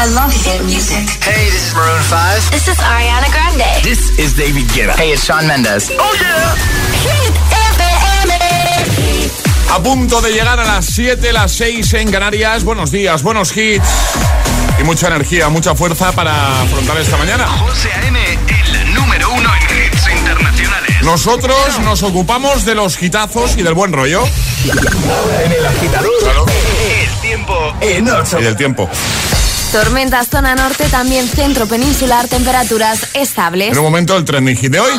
I love hit music. Hey, this is Maroon 5. This is Ariana Grande. This is David Guetta. Hey, it's Sean Mendes. Oh yeah. Hit FM. A punto de llegar a las 7, las 6 en Canarias. Buenos días, buenos hits. Y mucha energía, mucha fuerza para afrontar esta mañana. José A.M., el número uno en hits internacionales. Nosotros nos ocupamos de los hitazos y del buen rollo. Ahora en el agitador. Claro. El tiempo en ocho. Y del tiempo. Tormentas zona norte, también centro peninsular, temperaturas estables. En un momento el trending hit de hoy.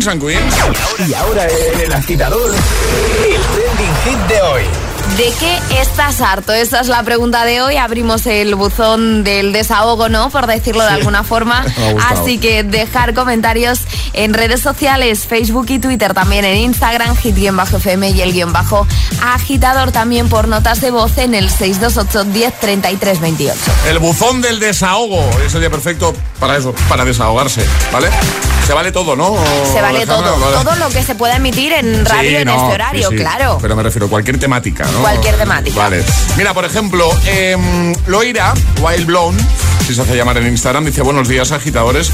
Kings and Queens. Y ahora en el agitador. El trending hit de hoy. ¿De qué estás harto? Esa es la pregunta de hoy. Abrimos el buzón del desahogo, ¿no? Por decirlo de alguna forma. Así que dejar comentarios en redes sociales, Facebook y Twitter, también en Instagram, hit-fm y el guion bajo agitador también por notas de voz en el 628 10 33 28. El buzón del desahogo. Es el día perfecto para eso, para desahogarse, ¿vale? Se vale todo, ¿no? Se vale Alejandra? todo, Vale. todo lo que se pueda emitir en radio Sí, en no, este horario, sí, claro. Pero me refiero a cualquier temática, ¿no? Cualquier temática. Vale. Mira, por ejemplo, em, Loira, Wild Blown, si se hace llamar en Instagram, dice buenos días, agitadores.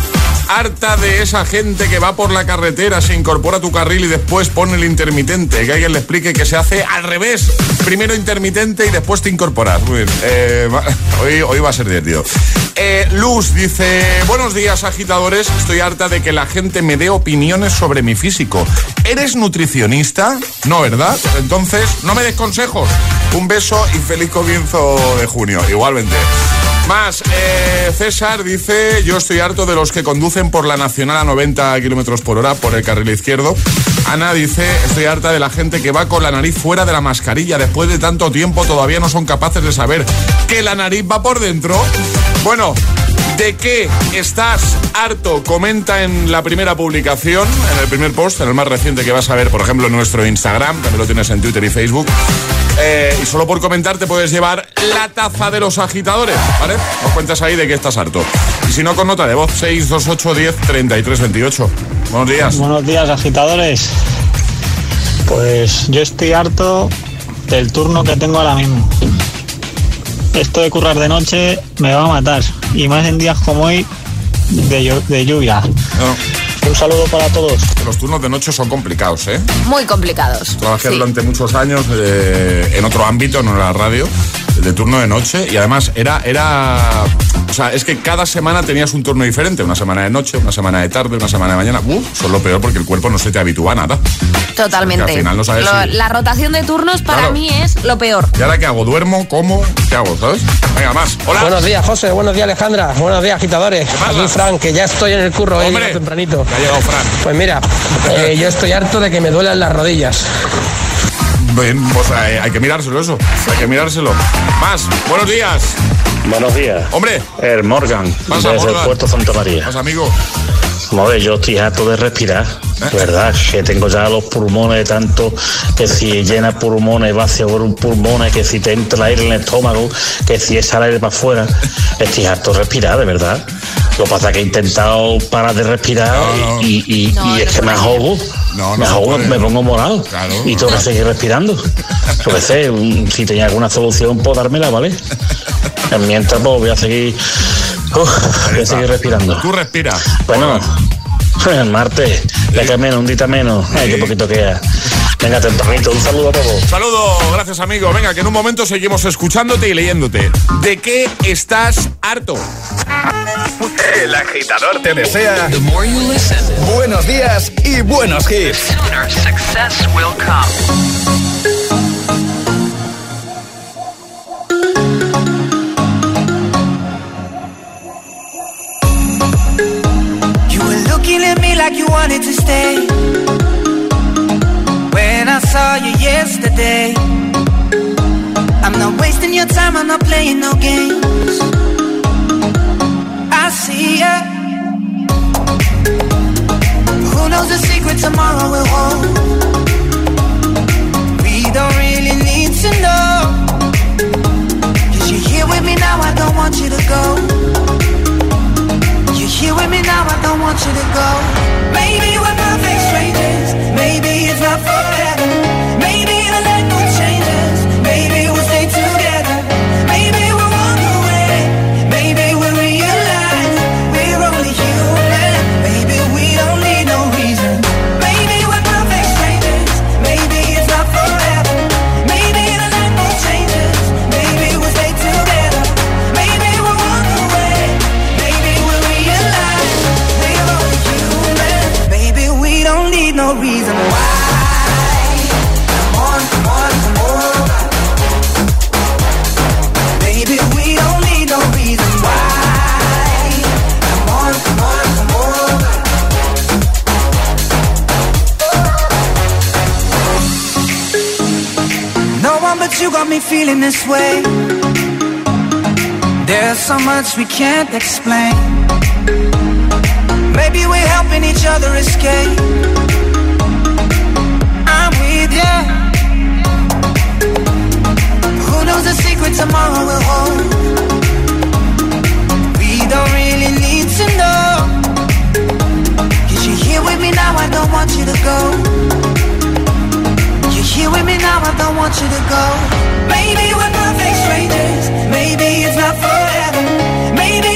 Harta de esa gente que va por la carretera, se incorpora a tu carril y después pone el intermitente. Que alguien le explique que se hace al revés. Primero intermitente y después te incorporas. Eh, hoy va a ser divertido. Eh, Luz dice, buenos días agitadores, estoy harta de que la gente me dé opiniones sobre mi físico. ¿Eres nutricionista? No, ¿verdad? Entonces, no me des consejos. Un beso y feliz comienzo de junio. Igualmente. Más, eh, César dice, yo estoy harto de los que conducen por la Nacional a 90 kilómetros por hora por el carril izquierdo. Ana dice, estoy harta de la gente que va con la nariz fuera de la mascarilla. Después de tanto tiempo todavía no son capaces de saber que la nariz va por dentro. Bueno, ¿De qué estás harto? Comenta en la primera publicación, en el primer post, en el más reciente que vas a ver, por ejemplo, en nuestro Instagram, también lo tienes en Twitter y Facebook. Eh, y solo por comentar te puedes llevar la taza de los agitadores, ¿vale? Nos cuentas ahí de qué estás harto. Y si no, con nota de voz, 628 10 33 28. Buenos días. Buenos días, agitadores. Pues yo estoy harto del turno que tengo ahora mismo. Esto de currar de noche me va a matar. Y más en días como hoy de, de lluvia. No, Un saludo para todos. los turnos de noche son complicados, ¿eh? Muy complicados. Trabajé Sí. durante muchos años eh, en otro ámbito, no en la radio, de turno de noche y además era, era, o sea, es que cada semana tenías un turno diferente, una semana de noche, una semana de tarde, una semana de mañana. Uf, son lo peor porque el cuerpo no se te habitúa a nada. Totalmente. Al final no sabes Lo- si- La rotación de turnos para Claro. mí es lo peor. ¿Y ahora qué hago? ¿Duermo? ¿Cómo? ¿Qué hago? ¿Sabes? Venga, más. Hola. Buenos días, José. Buenos días, Alejandra. Buenos días, agitadores. Aquí, Frank, que ya estoy en el curro, Hombre, llegado tempranito. ha llegado Fran. Pues mira, eh, yo estoy harto de que me duelan las rodillas. Bien, pues eh, hay que mirárselo eso. Hay que mirárselo. Más. Buenos días. Buenos días. Hombre, El Morgan, Pasa, desde Morgan. el puerto Santa María. más amigo. Yo estoy harto de respirar. ¿Eh? Verdad, que tengo ya los pulmones de tanto que si llena pulmones, vacía por un pulmones, que si te entra el aire en el estómago, que si es el aire para afuera. Estoy harto de respirar, de verdad. Lo que pasa es que he intentado parar de respirar No, no. y, y- No, y es no que me ahogo. No, no me ahogo, puede. me pongo morado. Claro, y no. tengo que seguir respirando. Yo qué sé, si tenía alguna solución, pues dármela, ¿vale? Mientras, pues voy a seguir. Uf, voy a seguir respirando. Tú respira. Bueno, el martes, ya que menos, un día menos. Ay, qué poquito queda. Venga, tempranito, un saludo a todos. Saludo, gracias amigo. Venga, que en un momento seguimos escuchándote y leyéndote. ¿De qué estás harto? El agitador te desea buenos días y buenos hits. You were looking at me like you wanted to stay. I saw you yesterday, I'm not wasting your time, I'm not playing no games. I see ya. Who knows the secret tomorrow will hold? We don't really need to know. Cause you're here with me now, I don't want you to go. You're here with me now, I don't want you to go. Maybe we're perfect strangers. Maybe it's not forever. No reason why. Come on, come on, come on. We don't need no reason why. Come on, come on, come on. No one but you got me feeling this way. There's so much we can't explain. Maybe we're helping each other escape. Knows the secret tomorrow will hold? We don't really need to know. Cause you're here with me now, I don't want you to go. You're here with me now, I don't want you to go. Maybe we're perfect strangers. Maybe it's not forever. Maybe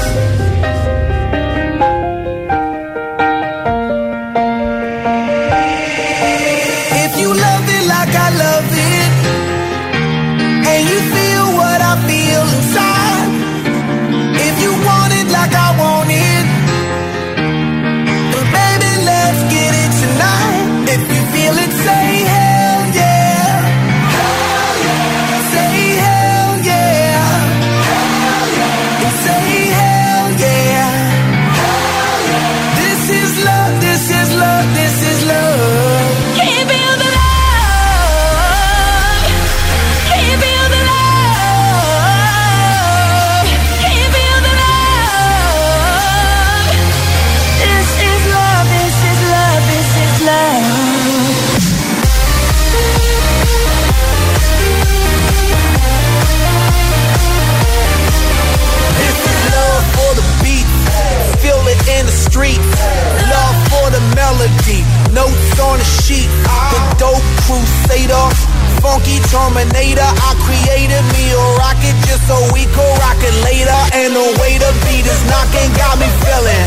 Funky Terminator. I created me a rocket just so we could rock it later. And the way the beat is knocking got me feeling.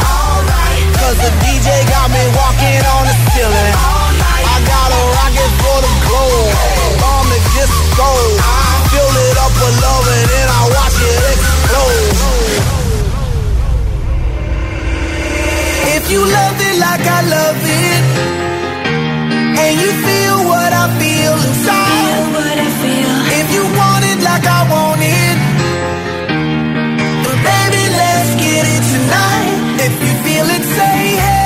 Cause the DJ got me walking on the ceiling. I got a rocket for the globe. Bomb the disco. Fill it up with love and then I watch it explode. If you love it like I love it, and you feel what I feel inside, like I want it, then baby, let's get it tonight. If you feel it, say hell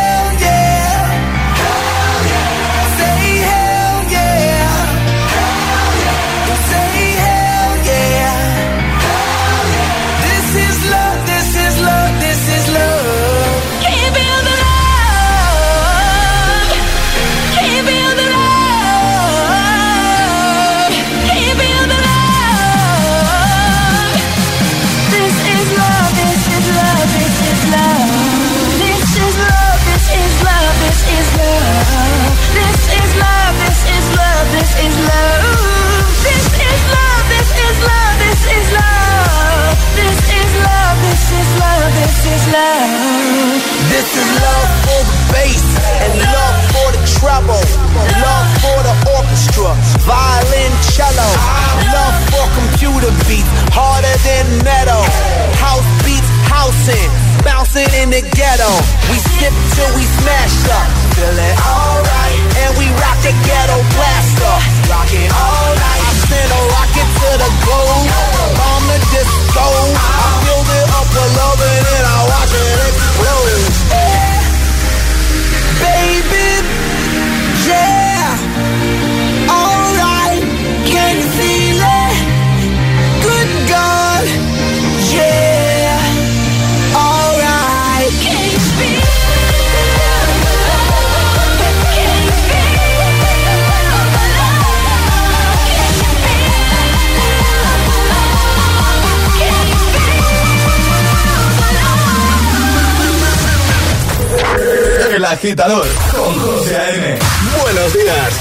agitador con José A.M. Buenos días.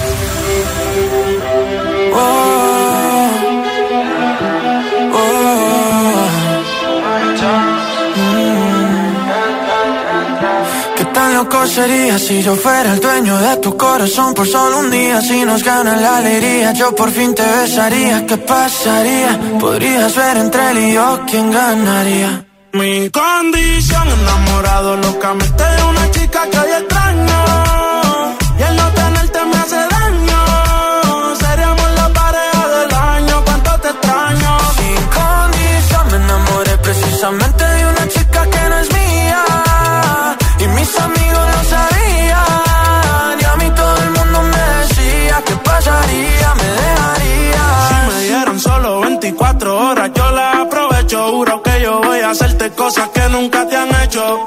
¿Qué tan loco sería si yo fuera el dueño de tu corazón por solo un día? Si nos gana la alegría, yo por fin te besaría. ¿Qué pasaría? Podrías ver entre él y yo quién ganaría. Mi condición, enamorado locamente de una chica y el no tenerte me hace daño. Seríamos la pareja del año, cuánto te extraño. Sin condición me enamoré precisamente de una chica que no es mía. Y mis amigos lo sabían. Y a mí todo el mundo me decía que pasaría, me dejaría. Si me dieran solo 24 horas, yo la aprovecho. Juro que yo voy a hacerte cosas que nunca te han hecho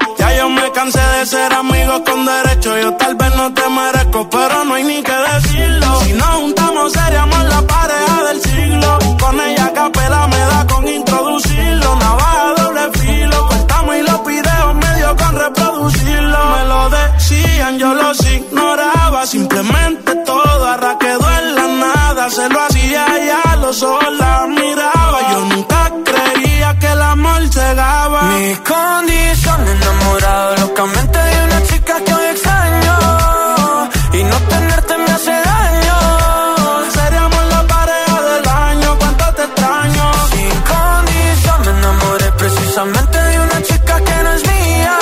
cansé de ser amigos con derecho. Yo tal vez no te merezco, pero no hay ni que decirlo. Si nos juntamos, seríamos la pareja del siglo. Con ella capela me da con introducirlo. Navaja doble filo, cortamos y los videos medio con reproducirlo. Me lo decían, yo los ignoraba. Simplemente todo arraquedó en la nada. Se lo hacía ya, lo sola miraba. Yo nunca creía que el amor llegaba. Mi condi locamente de una chica que hoy extraño y no tenerte me hace daño. Seríamos la pareja del año, cuánto te extraño. Sin condición me enamoré precisamente de una chica que no es mía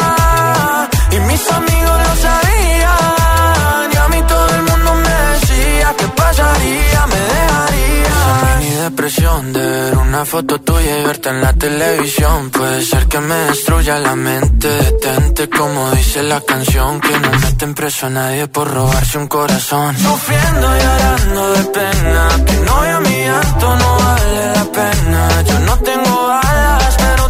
y mis amigos lo sabían y a mí todo el mundo me decía que pasaría, me dejaría. Esa mini depresión de una foto tuya y verte en la televisión puede ser que me destruya la mente. Detente como dice la canción que no meten preso a nadie por robarse un corazón. Sufriendo y llorando de pena que no a mi llanto no vale la pena. Yo no tengo alas pero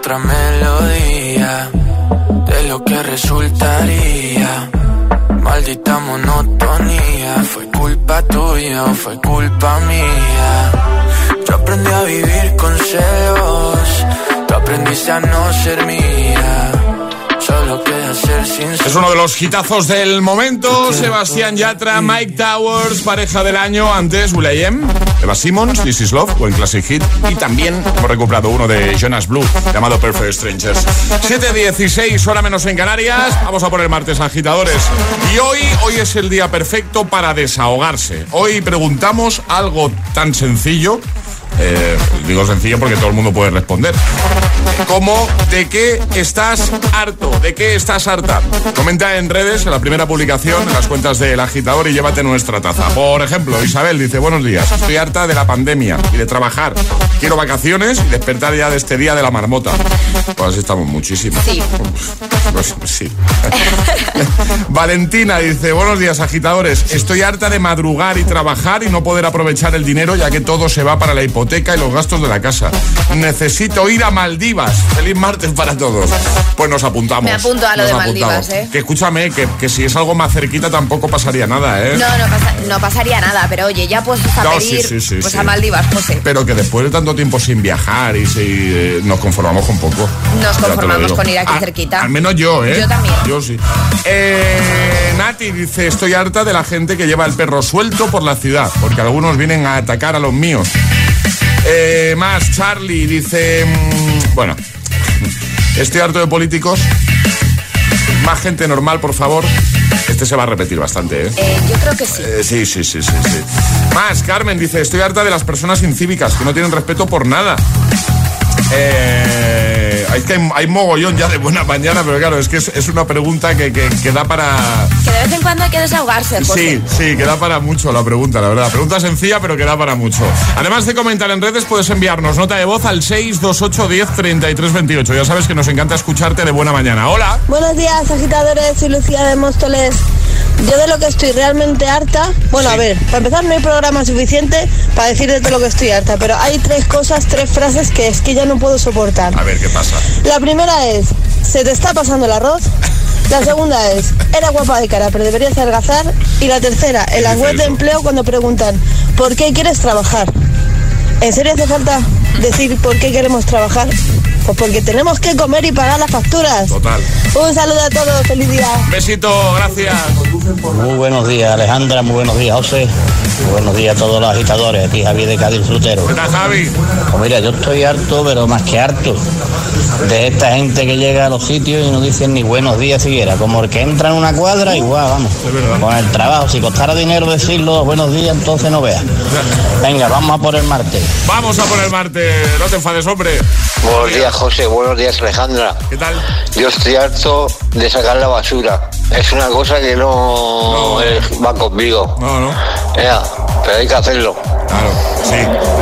otra melodía de lo que resultaría. Maldita monotonía, fue culpa tuya o fue culpa mía. Yo aprendí a vivir con celos, tú aprendiste a no ser mía. Es uno de los hitazos del momento. Sebastián Yatra, Mike Towers, pareja del año. Antes, Will.i.am, Eva Simmons, This Is Love, buen classic hit. Y también hemos recuperado uno de Jonas Blue, llamado Perfect Strangers. 7.16, hora menos en Canarias. Vamos a poner martes agitadores. Y hoy, hoy es el día perfecto para desahogarse. Hoy preguntamos algo tan sencillo. eh, digo sencillo porque todo el mundo puede responder. Como de qué estás harto, de qué estás harta. Comenta en redes, en la primera publicación, en las cuentas del agitador y llévate nuestra taza. Por ejemplo, Isabel dice, buenos días, estoy harta de la pandemia y de trabajar. Quiero vacaciones y despertar ya de este día de la marmota. Pues así estamos muchísimo. Sí. Pues, sí. Valentina dice, buenos días agitadores, estoy harta de madrugar y trabajar y no poder aprovechar el dinero ya que todo se va para la hipoteca y los gastos de la casa. Necesito ir a Maldivas. Feliz martes para todos. Pues nos apuntamos. Me apunto a lo Nos de apuntamos. Maldivas, ¿eh? Que escúchame, que, que si es algo más cerquita tampoco pasaría nada, ¿eh? No, no, pasa- no pasaría nada, pero oye, ya pues a No, sí, pedir sí, sí, pues a Maldivas, José. Pero que después de tanto tiempo sin viajar y si eh, nos conformamos con poco. Nos conformamos con ir aquí A- cerquita. Al menos yo, ¿eh? Yo también. Yo sí. Eh, Nati dice, estoy harta de la gente que lleva el perro suelto por la ciudad, porque algunos vienen a atacar a los míos. Eh, más, Charlie dice, mm, bueno, estoy harto de políticos. Más gente normal, por favor. Este se va a repetir bastante, ¿eh? Eh, yo creo que sí. Eh, sí, sí, sí, sí, sí. Más, Carmen dice, estoy harta de las personas incívicas que no tienen respeto por nada. Eh, hay que hay, hay mogollón ya de buena mañana, pero claro, es que es, es una pregunta que, que- que da para... Que de vez en cuando hay que desahogarse, José. Sí, sí, que da para mucho la pregunta, la verdad. Pregunta sencilla, pero que da para mucho. Además de comentar en redes, puedes enviarnos nota de voz al 628 10 33 28. Ya sabes que nos encanta escucharte de buena mañana. Hola. Buenos días, agitadores. Soy Lucía de Móstoles. Yo de lo que estoy realmente harta, bueno, a ver, para empezar no hay programa suficiente para decir de lo que estoy harta, pero hay tres cosas, tres frases que es que ya no puedo soportar. A ver, ¿qué pasa? La primera es, se te está pasando el arroz. La segunda es, era guapa de cara, pero deberías adelgazar. Y la tercera, en las dice web de empleo cuando preguntan, ¿por qué quieres trabajar? ¿En serio hace falta decir por qué queremos trabajar? Pues porque tenemos que comer y pagar las facturas. Total. Un saludo a todos, feliz día. Besito, gracias. Muy buenos días, Alejandra. Muy buenos días, José. Buenos días a todos los agitadores. Aquí Javier de Cádiz Frutero. ¿Qué tal, Javi? Pues mira, yo estoy harto, pero más que harto, de esta gente que llega a los sitios y no dicen ni buenos días siquiera. Como el que entra en una cuadra, igual, vamos. Con el trabajo, si costara dinero decirlo buenos días, entonces no veas. Venga, vamos a por el martes. Vamos a poner Marte. No te enfades, hombre. Buenos días, José. Buenos días, Alejandra. ¿Qué tal? Yo estoy harto de sacar la basura. Es una cosa que no, No. eh, va conmigo. No, no. Ea, pero hay que hacerlo. Claro.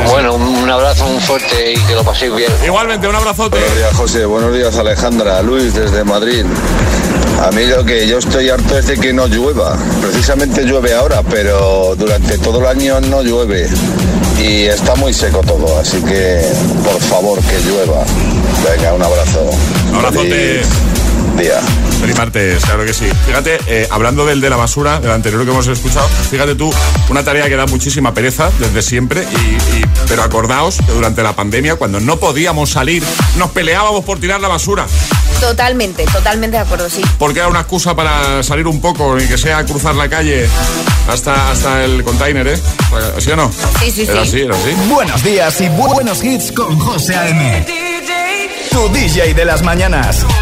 Bueno, un un abrazo muy fuerte y que lo paséis bien. Igualmente, un abrazote. Buenos días, José. Buenos días, Alejandra. Luis, desde Madrid. A mí lo que yo estoy harto es de que no llueva. Precisamente llueve ahora, pero durante todo el año no llueve. Y está muy seco todo, así que por favor que llueva. Venga, un abrazo. Abrazote. Feliz día. Feliz martes, claro que sí. Fíjate, eh, hablando del de la basura, del anterior que hemos escuchado, fíjate tú, una tarea que da muchísima pereza desde siempre, y, y- pero acordaos que durante la pandemia, cuando no podíamos salir, nos peleábamos por tirar la basura, Totalmente, totalmente de acuerdo, sí. porque era una excusa para salir un poco, y que sea cruzar la calle hasta, hasta el container, ¿eh? ¿Sí o no? Sí, sí, Era sí. así, era así. Buenos días y bu- buenos hits con José A.M. Tu DJ de las mañanas.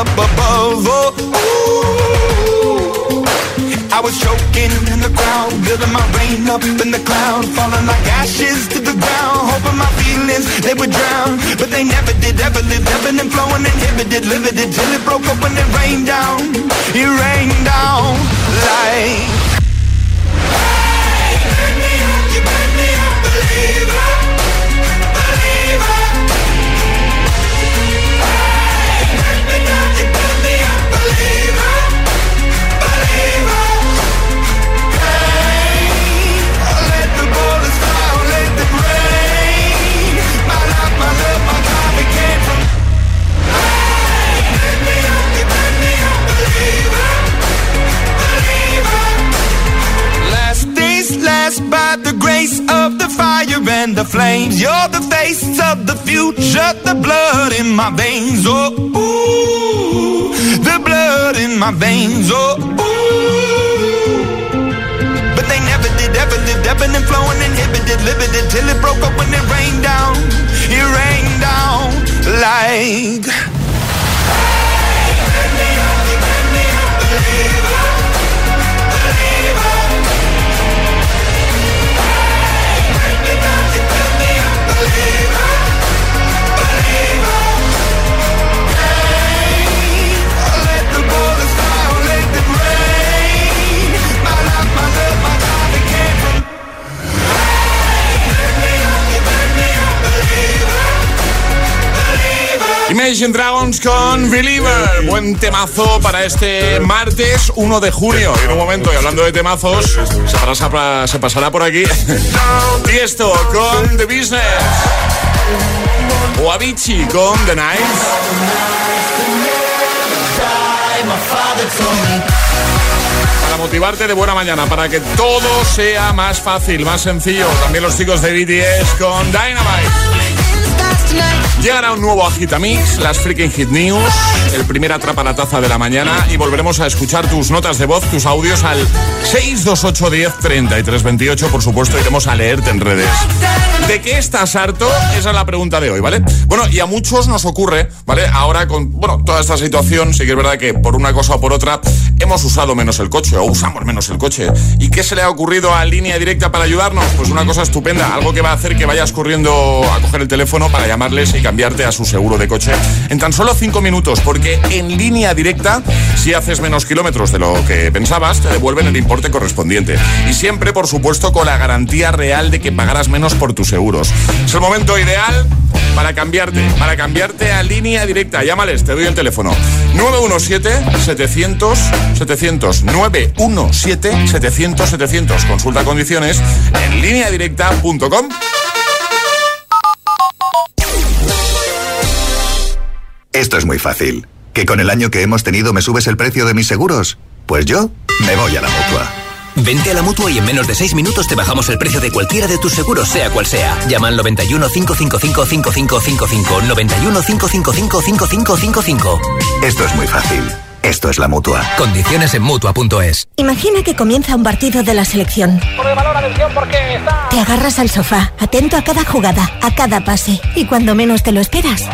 Up above. Oh, ooh. I was choking in the crowd, building my rain up in the cloud, falling like ashes to the ground, hoping my feelings they would drown, but they never did. Ever lived, ebbing and flowing, inhibited, limited till it broke up when it rained down. It rained down like. Hey, burn me up, you burn me up, believer, believer. And the flames. You're the face of the future, the blood in my veins. Oh, ooh, the blood in my veins. Oh, ooh. But they never did, ever lived, ebbing and flowing, inhibited, limited, till it broke up when it rained down. It rained down like. Hey, me you burn me up, believer, Imagine Dragons con Believer. Buen temazo para este martes 1 de junio. En un momento, y hablando de temazos, se pasará, se pasará por aquí. Tiesto con The Business. O Avicii con The Night. Para motivarte de buena mañana, para que todo sea más fácil, más sencillo. También los chicos de BTS con Dynamite. Llegará un nuevo Agitamix, las Freaking Hit News, el primer atrapa la taza de la mañana y volveremos a escuchar tus notas de voz, tus audios al 628 10 33 28. Por supuesto, iremos a leerte en redes. ¿De qué estás harto? Esa es la pregunta de hoy, ¿vale? Bueno, y a muchos nos ocurre, ¿vale? Ahora con, bueno, toda esta situación, sí que es verdad que por una cosa o por otra hemos usado menos el coche o usamos menos el coche. ¿Y qué se le ha ocurrido a línea directa para ayudarnos? Pues una cosa estupenda, algo que va a hacer que vayas corriendo a coger el teléfono para y cambiarte a su seguro de coche en tan solo 5 minutos, porque en línea directa, si haces menos kilómetros de lo que pensabas, te devuelven el importe correspondiente. Y siempre, por supuesto, con la garantía real de que pagarás menos por tus seguros. Es el momento ideal para cambiarte, para cambiarte a línea directa. Llámales, te doy el teléfono. 917-700-700. 917-700-700. Consulta condiciones en lineadirecta.com. Esto es muy fácil. ¿Que con el año que hemos tenido me subes el precio de mis seguros? Pues yo me voy a la mutua. Vente a la mutua y en menos de 6 minutos te bajamos el precio de cualquiera de tus seguros, sea cual sea. Llama al 91 555 5555. 91 555 5555. Esto es muy fácil. Esto es la mutua. Condiciones en mutua.es. Imagina que comienza un partido de la selección. Te agarras al sofá, atento a cada jugada, a cada pase. Y cuando menos te lo esperas.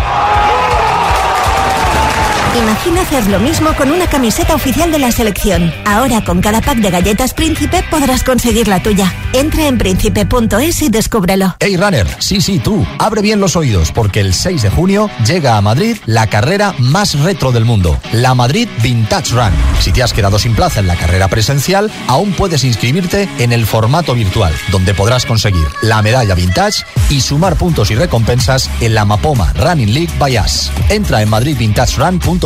Imagina hacer lo mismo con una camiseta oficial de la selección. Ahora con cada pack de galletas Príncipe podrás conseguir la tuya. Entra en príncipe.es y descúbrelo. Hey runner, sí, sí, tú, abre bien los oídos porque el 6 de junio llega a Madrid la carrera más retro del mundo, la Madrid Vintage Run. Si te has quedado sin plaza en la carrera presencial, aún puedes inscribirte en el formato virtual, donde podrás conseguir la medalla vintage y sumar puntos y recompensas en la Mapoma Running League by Us. Entra en madridvintagerun.com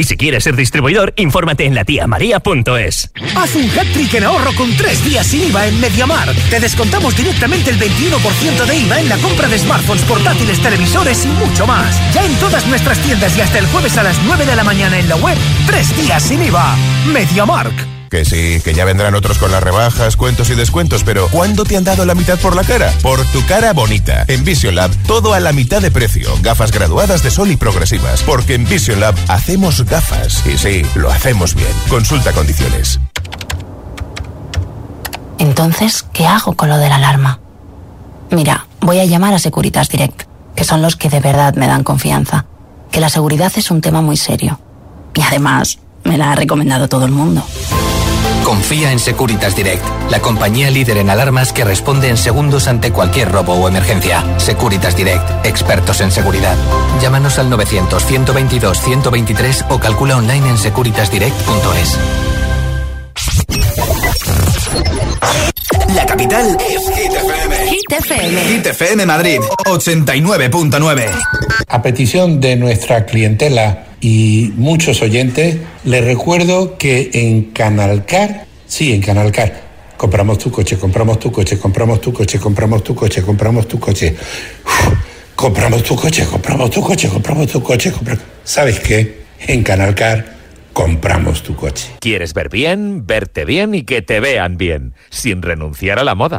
Y si quieres ser distribuidor, infórmate en latiamaria.es. Haz un hat-trick en ahorro con tres días sin IVA en Mediamar. Te descontamos directamente el 21% de IVA en la compra de smartphones, portátiles, televisores y mucho más. Ya en todas nuestras tiendas y hasta el jueves a las 9 de la mañana en la web. Tres días sin IVA. Mediamark. Que sí, que ya vendrán otros con las rebajas, cuentos y descuentos, pero ¿cuándo te han dado la mitad por la cara? Por tu cara bonita. En Vision Lab, todo a la mitad de precio. Gafas graduadas de sol y progresivas. Porque en Vision Lab hacemos gafas. Y sí, lo hacemos bien. Consulta condiciones. Entonces, ¿qué hago con lo de la alarma? Mira, voy a llamar a Securitas Direct, que son los que de verdad me dan confianza. Que la seguridad es un tema muy serio. Y además, me la ha recomendado todo el mundo. Confía en Securitas Direct, la compañía líder en alarmas que responde en segundos ante cualquier robo o emergencia. Securitas Direct, expertos en seguridad. Llámanos al 900-122-123 o calcula online en securitasdirect.es. La capital es Hit FM. Hit FM. Hit FM Madrid, 89.9. A petición de nuestra clientela y muchos oyentes, les recuerdo que en Canalcar, sí, en Canalcar, compramos tu coche, compramos tu coche, compramos tu coche, compramos tu coche, compramos tu coche. Uf, compramos tu coche, compramos tu coche, compramos tu coche, compramos... ¿Sabes qué? En Canalcar compramos tu coche. ¿Quieres ver bien, verte bien y que te vean bien, sin renunciar a la moda?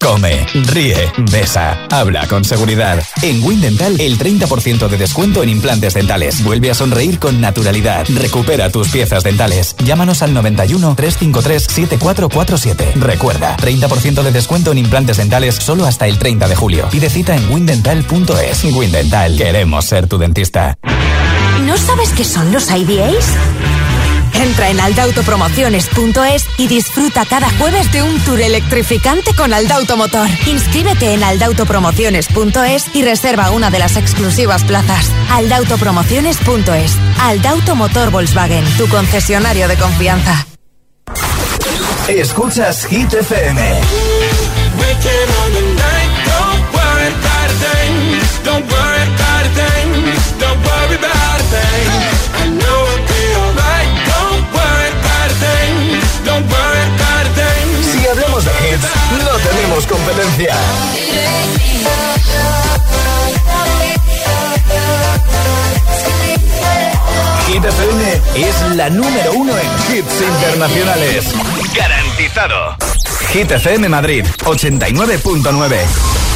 Come, ríe, besa, habla con seguridad. En Windental, el 30% de descuento en implantes dentales. Vuelve a sonreír con naturalidad. Recupera tus piezas dentales. Llámanos al 91 353 7447. Recuerda, 30% de descuento en implantes dentales solo hasta el 30 de julio. Pide cita en windental.es. Windental, queremos ser tu dentista. ¿No sabes qué son los IDAs? Entra en aldautopromociones.es y disfruta cada jueves de un tour electrificante con Aldauto Motor. Inscríbete en aldautopromociones.es y reserva una de las exclusivas plazas. Aldautopromociones.es. Aldauto Motor Volkswagen, tu concesionario de confianza. Escuchas Hit FM. de hits, no tenemos competencia. Hit es la número uno en hits internacionales. Garantizado. Hit FM Madrid, 89.9.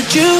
you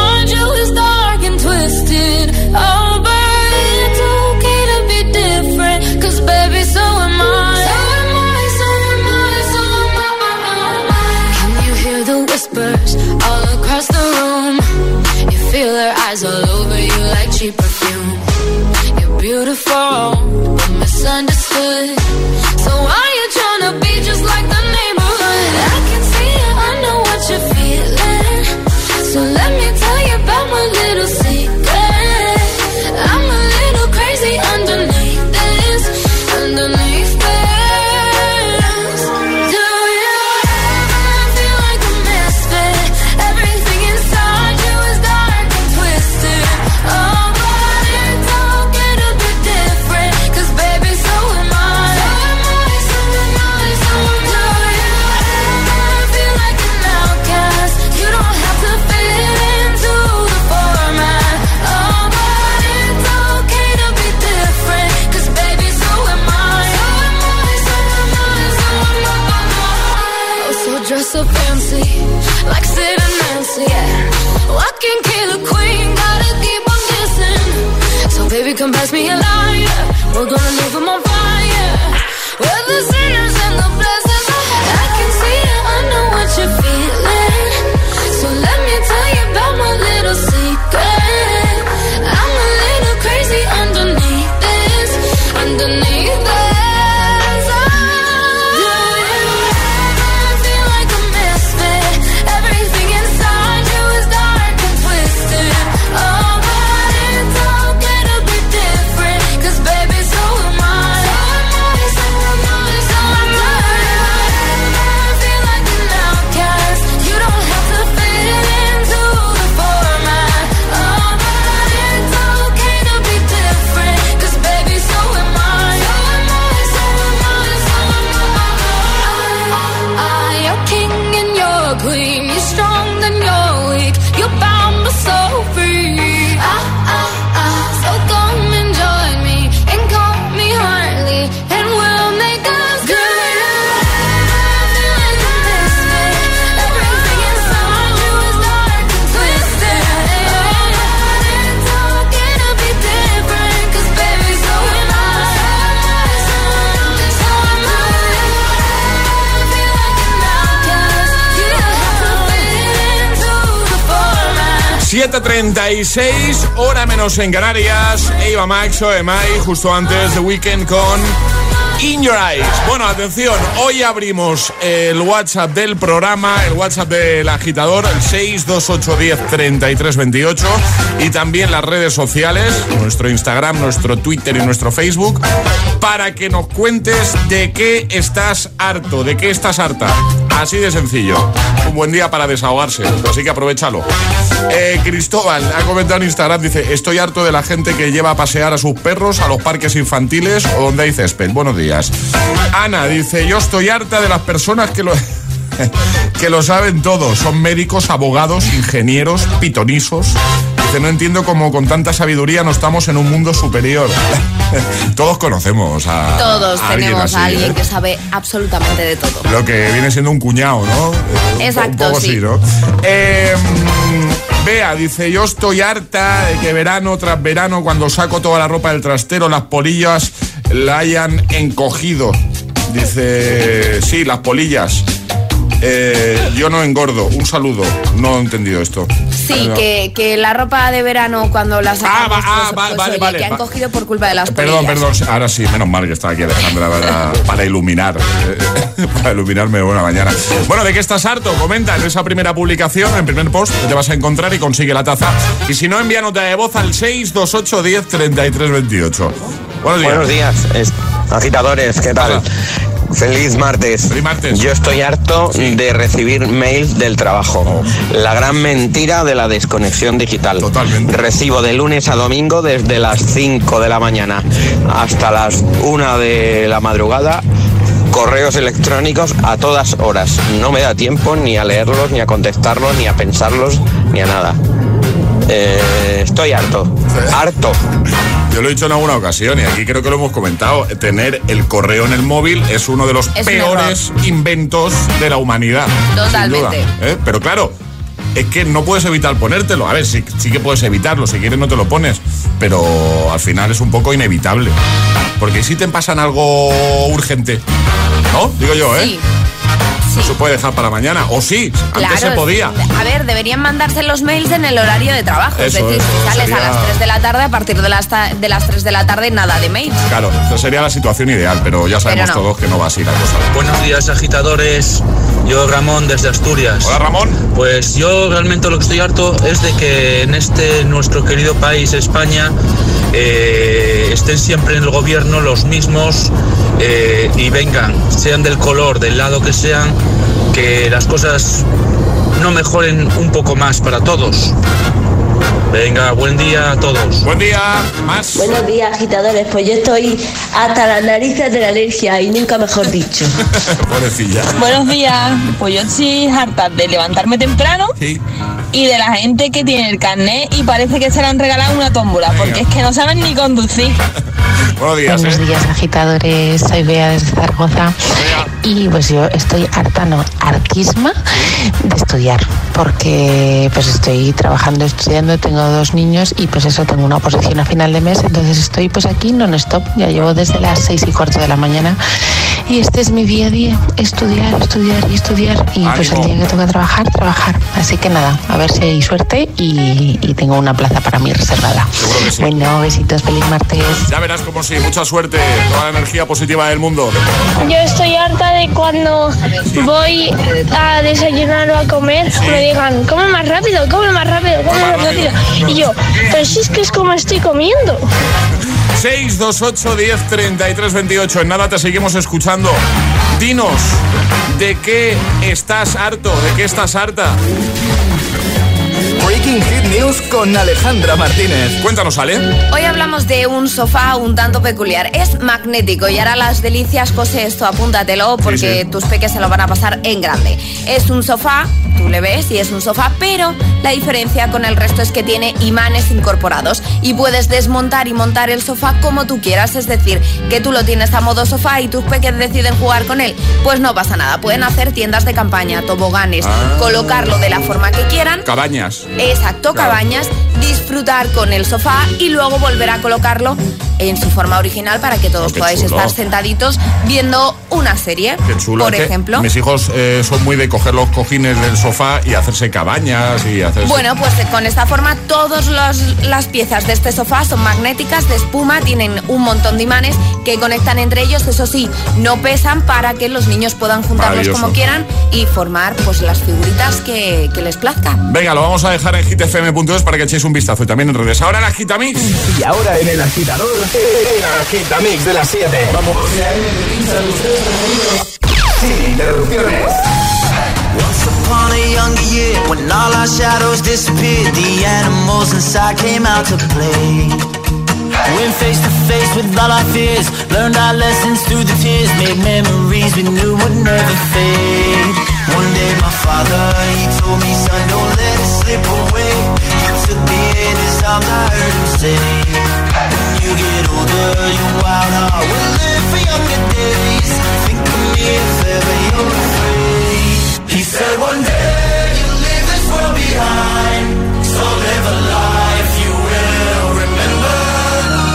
like Sid. Yeah. I can kill a queen, gotta keep on guessing. So baby, come pass me a line. We're gonna leave 'em on fire. We're the sinners and the blessings. 7.36, hora menos en Canarias. Eva Max, OMI, justo antes de Weekend con In Your Eyes. Bueno, atención, hoy abrimos el WhatsApp del programa, el WhatsApp del agitador, el 628103328 y también las redes sociales, nuestro Instagram, nuestro Twitter y nuestro Facebook, para que nos cuentes de qué estás harto, de qué estás harta. Así de sencillo. Un buen día para desahogarse, así que aprovechalo. Eh, Cristóbal ha comentado en Instagram, dice, estoy harto de la gente que lleva a pasear a sus perros a los parques infantiles o donde hay césped. Buenos días. Ana dice, yo estoy harta de las personas que lo... que lo saben todo, son médicos, abogados, ingenieros, pitonisos. Dice, no entiendo cómo con tanta sabiduría no estamos en un mundo superior. Todos conocemos a, Todos a alguien tenemos así, a alguien ¿eh? que sabe absolutamente de todo. Lo que viene siendo un cuñado, ¿no? Exacto, un poco sí. así, ¿no? Eh, Bea dice, yo estoy harta de que verano tras verano, cuando saco toda la ropa del trastero, las polillas la hayan encogido. Dice, sí, las polillas. Eh, yo no engordo. Un saludo. No he entendido esto. Sí, que, que la ropa de verano cuando la sacamos, va- ah, pues, va- pues, vale, oye, vale, que han cogido por culpa de las Perdón, polillas. perdón. Ahora sí, menos mal que está aquí Alejandra para, para iluminar. eh, para iluminarme de buena mañana. Bueno, ¿de qué estás harto? Comenta en esa primera publicación, en primer post, que te vas a encontrar y consigue la taza. Y si no, envía nota de voz al 628 10 33 28. Buenos días. Buenos días, es- agitadores, ¿qué tal? Feliz martes. Yo estoy harto de recibir mails del trabajo. La gran mentira de la desconexión digital. Recibo de lunes a domingo desde las 5 de la mañana hasta las 1 de la madrugada correos electrónicos a todas horas. No me da tiempo ni a leerlos, ni a contestarlos, ni a pensarlos, ni a nada. Eh, estoy harto. Harto. Yo lo he dicho en alguna ocasión y aquí creo que lo hemos comentado. Tener el correo en el móvil es uno de los Es peores inventos de la humanidad. Totalmente. duda, ¿eh? Pero claro, es que no puedes evitar ponértelo. A ver, sí, sí que puedes evitarlo. Si quieres no te lo pones. Pero al final es un poco inevitable. Porque si te pasan algo urgente, ¿no? Digo yo, ¿eh? Sí. No se puede dejar para mañana. O sí, antes se Claro, podía. A ver, deberían mandarse los mails en el horario de trabajo. es Eso decir, es, si sales sería- a las 3 de la tarde, a partir de las, de las 3 de la tarde, nada de mails. Claro, esa sería la situación ideal, pero ya sabemos Pero no. todos que no va así la cosa. Buenos días, agitadores. Yo, Ramón, desde Asturias. Hola, Ramón. Pues yo realmente lo que estoy harto es de que en este nuestro querido país, España, eh, estén siempre en el gobierno los mismos eh, y vengan, sean del color, del lado que sean, que las cosas no mejoren un poco más para todos. Venga, buen día a todos. Buen día, más. Buenos días, agitadores. Pues yo estoy hasta las narices de la alergia y nunca mejor dicho. Pobrecilla. Buenos días, pues yo estoy harta de levantarme temprano y de la gente que tiene el carnet y parece que se le han regalado una tómbola, porque es que no saben ni conducir. Buenos días. Buenos ¿eh? días, agitadores. Soy Bea desde Zaragoza. Y pues yo estoy harta, no, hartísima de estudiar. Porque pues estoy trabajando, estudiando, tengo dos niños y pues eso, tengo una oposición a final de mes. Entonces estoy pues aquí non-stop. Ya llevo desde las seis y cuarto de la mañana. Y este es mi día a día, estudiar, estudiar y estudiar. Y pues el día que toca trabajar, trabajar. Así que nada, a ver si hay suerte y, y tengo una plaza para mí reservada. Bueno, besitos, feliz martes. Ya verás como sí, mucha suerte, toda la energía positiva del mundo. Yo estoy harta de cuando voy a desayunar o a comer, me digan, come más rápido, come más rápido, come más rápido. Y yo, pero si es que es como estoy comiendo. 628 10 33 28. En nada te seguimos escuchando. Dinos, ¿de qué estás harto? ¿De qué estás harta? Breaking Hit News con Alejandra Martínez. Cuéntanos, Ale. Hoy hablamos de un sofá un tanto peculiar. Es magnético y hará las delicias, José, esto apúntatelo porque Sí, sí. tus peques se lo van a pasar en grande. Es un sofá, tú le ves y es un sofá, pero la diferencia con el resto es que tiene imanes incorporados y puedes desmontar y montar el sofá como tú quieras, es decir, que tú lo tienes a modo sofá y tus peques deciden jugar con él, pues no pasa nada, pueden hacer tiendas de campaña, toboganes, Ah. colocarlo de la forma que quieran Cabañas. Exacto, Claro. cabañas, disfrutar con el sofá y luego volver a colocarlo en su forma original para que todos qué podáis chulo. estar sentaditos viendo una serie. Qué chulo. Por Es ejemplo. Mis hijos eh, son muy de coger los cojines del sofá y hacerse cabañas y hacerse. Bueno, pues eh, con esta forma todas las piezas de este sofá son magnéticas, de espuma, tienen un montón de imanes que conectan entre ellos, eso sí, no pesan para que los niños puedan juntarlos como quieran y formar pues las figuritas que, que les plazca. Venga, lo vamos a dejar en hitfm.es para que echéis un vistazo y también en redes. Ahora la Gitamix. Y ahora en el agitador, el agitamix de las 7. Vamos. Sin interrupciones. Once upon a younger year, when all our shadows disappeared, the animals inside came out to play. Went face to face with all our fears, learned our lessons through the tears, made memories we knew would never fade. One day my father, he told me, son, don't let it slip away. Took in his I heard him say, when you get older, your wild heart will live for younger days. Think of me if ever you're afraid. He said one day you'll leave this world behind, so live a life you will remember.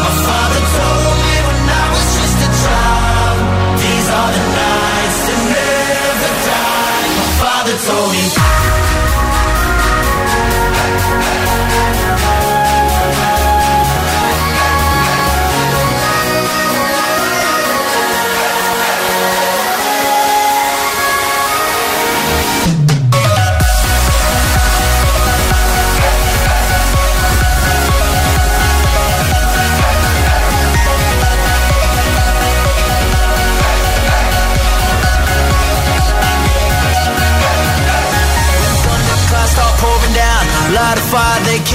My father told me when I was just a child, these are the nights that never die. My father told me.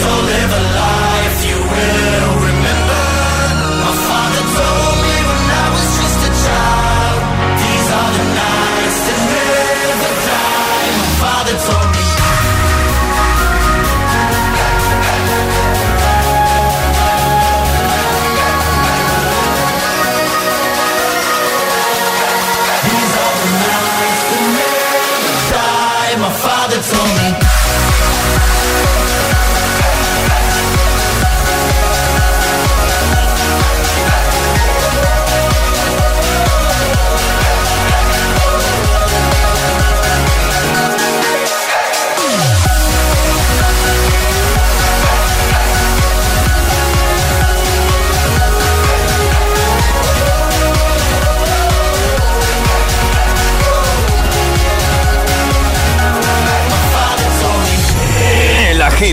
So live a life you will remember. My father told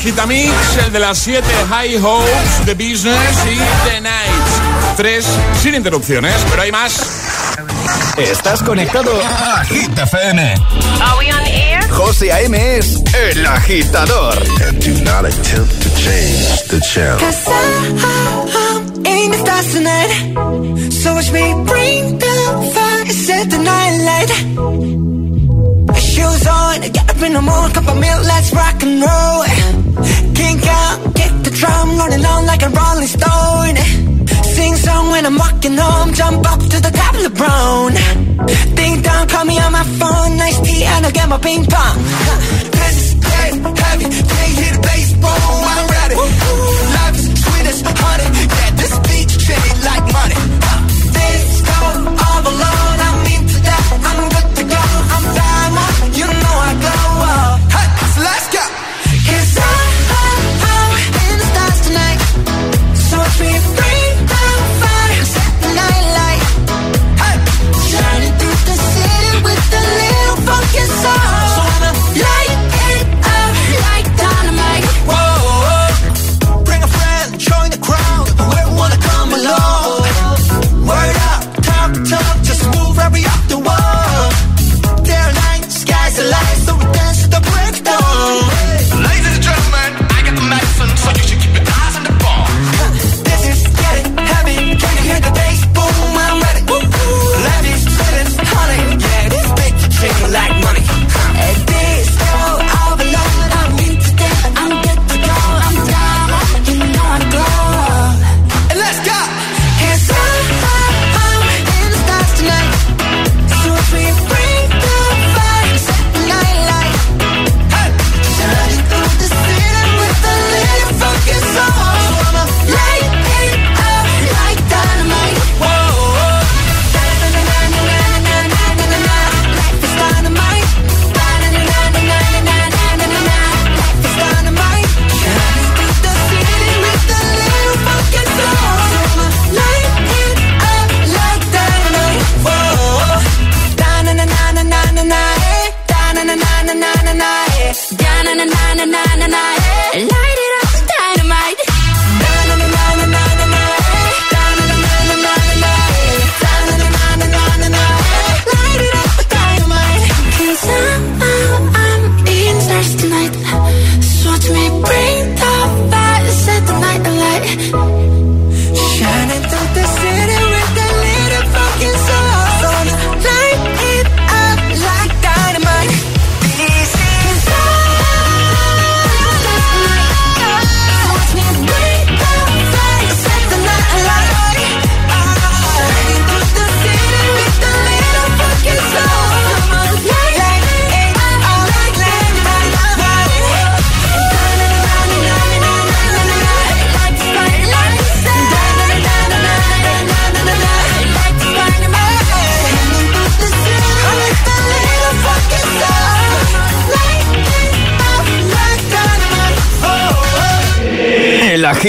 Agitamix, el de las 7 High Hopes, The Business y The Nights. Tres sin interrupciones, pero hay más. Estás conectado a Hit FM. Are we on air? José A.M. es el agitador. And do not attempt to change the channel. Cause I'm in the stars tonight. So watch me bring the fire, set the night light. On, get up in the morning, cup of milk, let's rock and roll. Kink out, kick the drum, rolling on like a rolling stone. Sing song when I'm walking home, jump up to the top of the brown. Ding dong, call me on my phone, nice tea, and I'll get my ping pong. This is heavy, can't hear the bass, boom, I'm ready. Life is sweet as honey, yeah,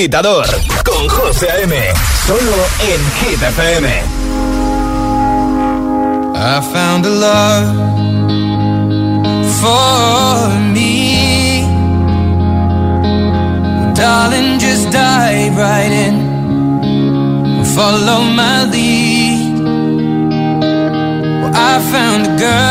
agitador con José A.M. Solo en Hit FM. I found a love for me. Darling, just dive right in. Follow my lead. Well, I found a girl,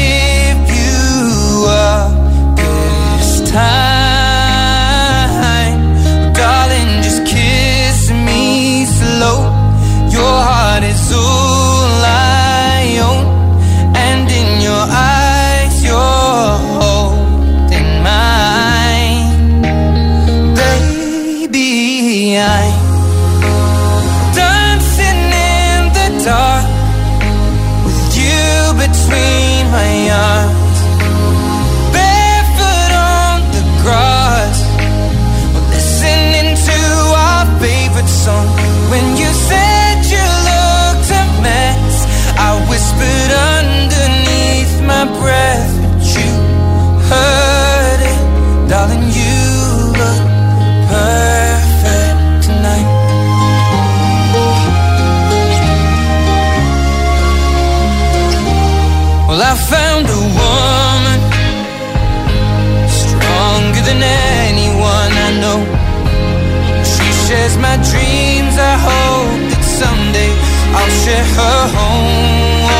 her home.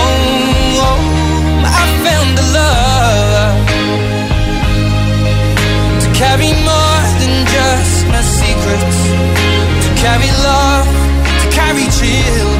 I found a love to carry more than just my secrets, to carry love, to carry chills.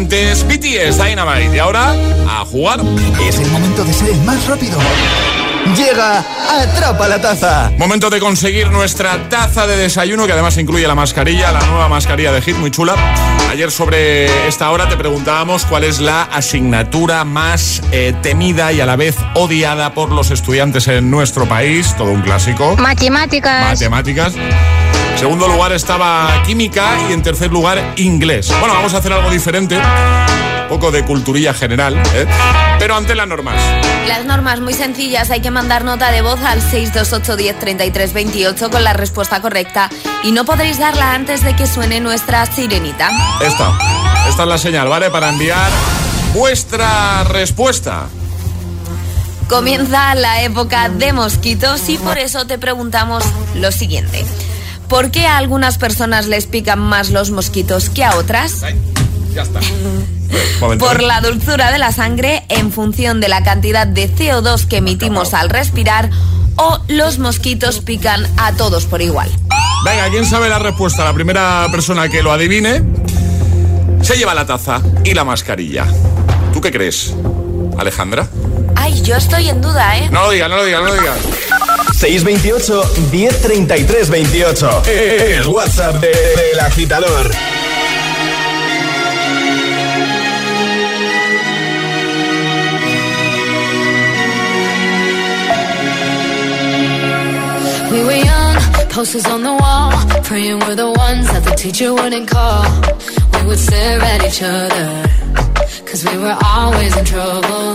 Antes BTS Dynamite. Y ahora a jugar. Es el momento de ser el más rápido. Llega Atrapa la Taza. Momento de conseguir nuestra taza de desayuno, que además incluye la mascarilla, la nueva mascarilla de Hit, muy chula. Ayer sobre esta hora te preguntábamos cuál es la asignatura más eh, temida y a la vez odiada por los estudiantes en nuestro país. Todo un clásico. Matemáticas. Matemáticas. Segundo lugar estaba química y en tercer lugar inglés. Bueno, vamos a hacer algo diferente. Un poco de culturilla general, ¿eh? pero ante las normas. Las normas muy sencillas, hay que mandar nota de voz al 628 10 33 28 con la respuesta correcta y no podréis darla antes de que suene nuestra sirenita. Esta, esta es la señal, ¿vale? Para enviar vuestra respuesta. Comienza la época de mosquitos y por eso te preguntamos lo siguiente. ¿Por qué a algunas personas les pican más los mosquitos que a otras? Ya está. Momento, Por la dulzura de la sangre, en función de la cantidad de CO2 que emitimos al respirar, o los mosquitos pican a todos por igual. Venga, ¿quién sabe la respuesta? La primera persona que lo adivine se lleva la taza y la mascarilla. ¿Tú qué crees, Alejandra? Ay, yo estoy en duda, ¿eh? No lo digas, no lo digas, no lo digas. 628 1033 28. El WhatsApp de- del agitador. We were young, posters on the wall, praying we're the ones that the teacher wouldn't call. We would stare at each other, cause we were always in trouble.